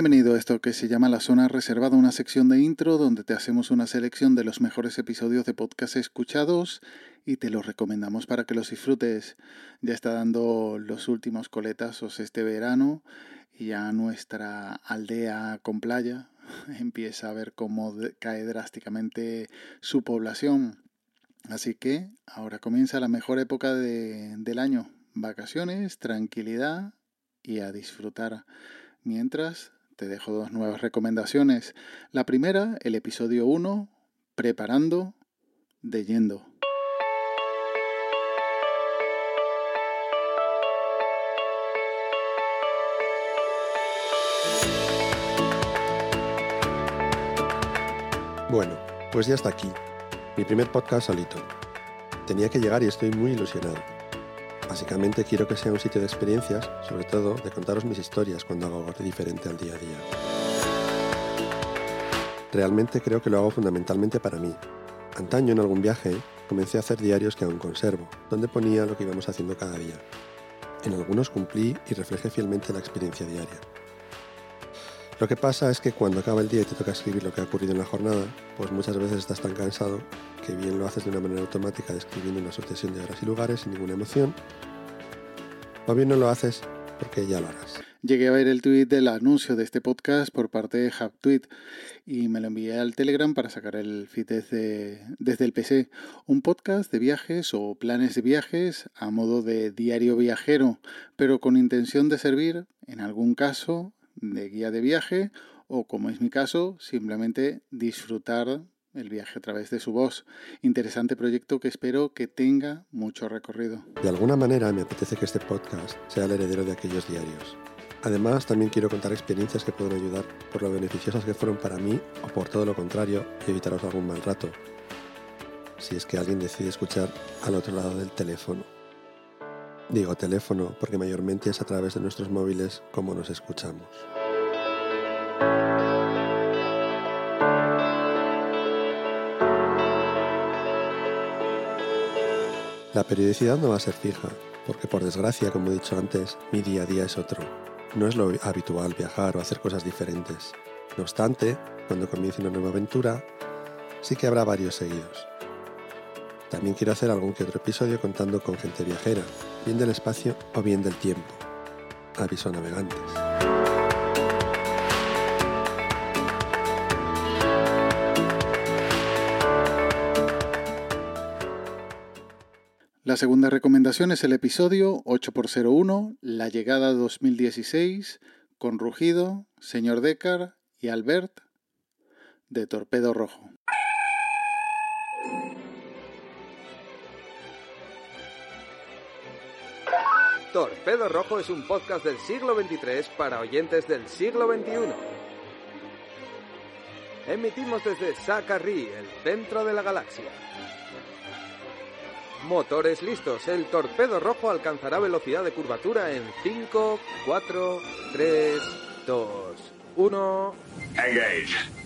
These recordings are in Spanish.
Bienvenido a esto que se llama La Zona Reservada, una sección de intro donde te hacemos una selección de los mejores episodios de podcast escuchados y te los recomendamos para que los disfrutes. Ya está dando los últimos coletazos este verano y ya nuestra aldea con playa empieza a ver cómo cae drásticamente su población. Así que ahora comienza la mejor época de, del año. Vacaciones, tranquilidad y a disfrutar. Mientras te dejo dos nuevas recomendaciones. La primera, el episodio 1, Preparando de Yendo. Bueno, pues ya está aquí. Mi primer podcast solito. Tenía que llegar y estoy muy ilusionado. Básicamente quiero que sea un sitio de experiencias, sobre todo de contaros mis historias cuando hago algo diferente al día a día. Realmente creo que lo hago fundamentalmente para mí. Antaño en algún viaje comencé a hacer diarios que aún conservo, donde ponía lo que íbamos haciendo cada día. En algunos cumplí y reflejé fielmente la experiencia diaria. Lo que pasa es que cuando acaba el día y te toca escribir lo que ha ocurrido en la jornada, pues muchas veces estás tan cansado que bien lo haces de una manera automática describiendo una sucesión de horas y lugares sin ninguna emoción, o bien no lo haces porque ya lo harás. Llegué a ver el tweet del anuncio de este podcast por parte de HubTweet y me lo envié al Telegram para sacar el feed desde, desde el PC. Un podcast de viajes o planes de viajes a modo de diario viajero, pero con intención de servir, en algún caso, de guía de viaje o, como es mi caso, simplemente disfrutar el viaje a través de su voz. Interesante proyecto que espero que tenga mucho recorrido. De alguna manera me apetece que este podcast sea el heredero de aquellos diarios. Además, también quiero contar experiencias que pueden ayudar por lo beneficiosas que fueron para mí o por todo lo contrario y evitaros algún mal rato. Si es que alguien decide escuchar al otro lado del teléfono. Digo teléfono porque mayormente es a través de nuestros móviles como nos escuchamos. La periodicidad no va a ser fija, porque por desgracia, como he dicho antes, mi día a día es otro. No es lo habitual viajar o hacer cosas diferentes. No obstante, cuando comience una nueva aventura, sí que habrá varios seguidos. También quiero hacer algún que otro episodio contando con gente viajera, bien del espacio o bien del tiempo. Aviso navegantes. La segunda recomendación es el episodio 8x01, La llegada 2016, con Rugido, Señor Decar y Albert, de Torpedo Rojo. Torpedo Rojo es un podcast del siglo XXIII para oyentes del siglo XXI. Emitimos desde Sakarri, el centro de la galaxia. Motores listos, el torpedo rojo alcanzará velocidad de curvatura en 5, 4, 3, 2, 1. Engage.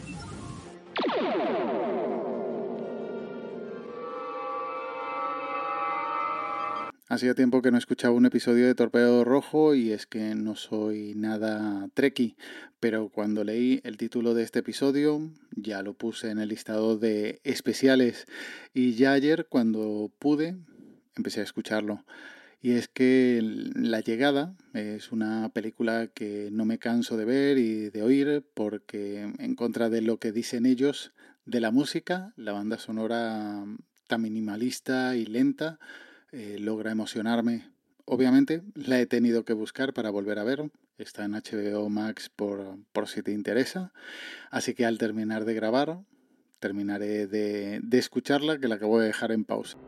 Hacía tiempo que no escuchaba un episodio de Torpedo Rojo y es que no soy nada treki, pero cuando leí el título de este episodio ya lo puse en el listado de especiales y ya ayer cuando pude empecé a escucharlo. Y es que La llegada es una película que no me canso de ver y de oír porque en contra de lo que dicen ellos de la música, la banda sonora tan minimalista y lenta, eh, logra emocionarme. Obviamente la he tenido que buscar para volver a ver. Está en HBO Max por, por si te interesa. Así que al terminar de grabar, terminaré de, de escucharla, que la acabo de dejar en pausa.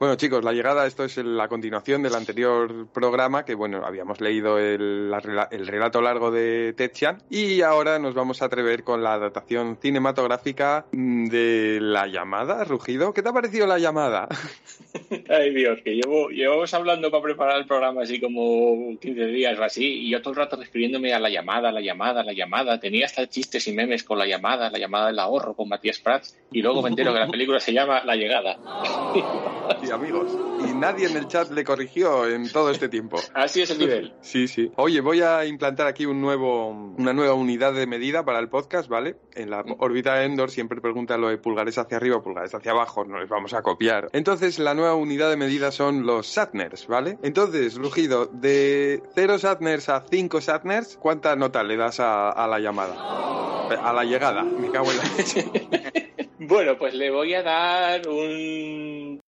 Bueno, chicos, la llegada, esto es la continuación del anterior programa, que bueno, habíamos leído el, el relato largo de Tetchan, y ahora nos vamos a atrever con la adaptación cinematográfica de La llamada, Rugido. ¿Qué te ha parecido la llamada? Ay Dios, que llevo, llevamos hablando para preparar el programa así como 15 días o así, y yo todo el rato refiriéndome a la llamada, la llamada, la llamada. Tenía hasta chistes y memes con la llamada, la llamada del ahorro con Matías Prats, y luego me entero que la película se llama La llegada. amigos. Y nadie en el chat le corrigió en todo este tiempo. Así es el nivel. Sí, sí. Oye, voy a implantar aquí un nuevo, una nueva unidad de medida para el podcast, ¿vale? En la órbita Endor siempre pregunta lo de pulgares hacia arriba, pulgares hacia abajo, no les vamos a copiar. Entonces, la nueva unidad de medida son los Satners, ¿vale? Entonces, Rugido, de 0 Satners a 5 Satners, ¿cuánta nota le das a, a la llamada? A la llegada, me cago en la leche. Bueno, pues le voy a dar un...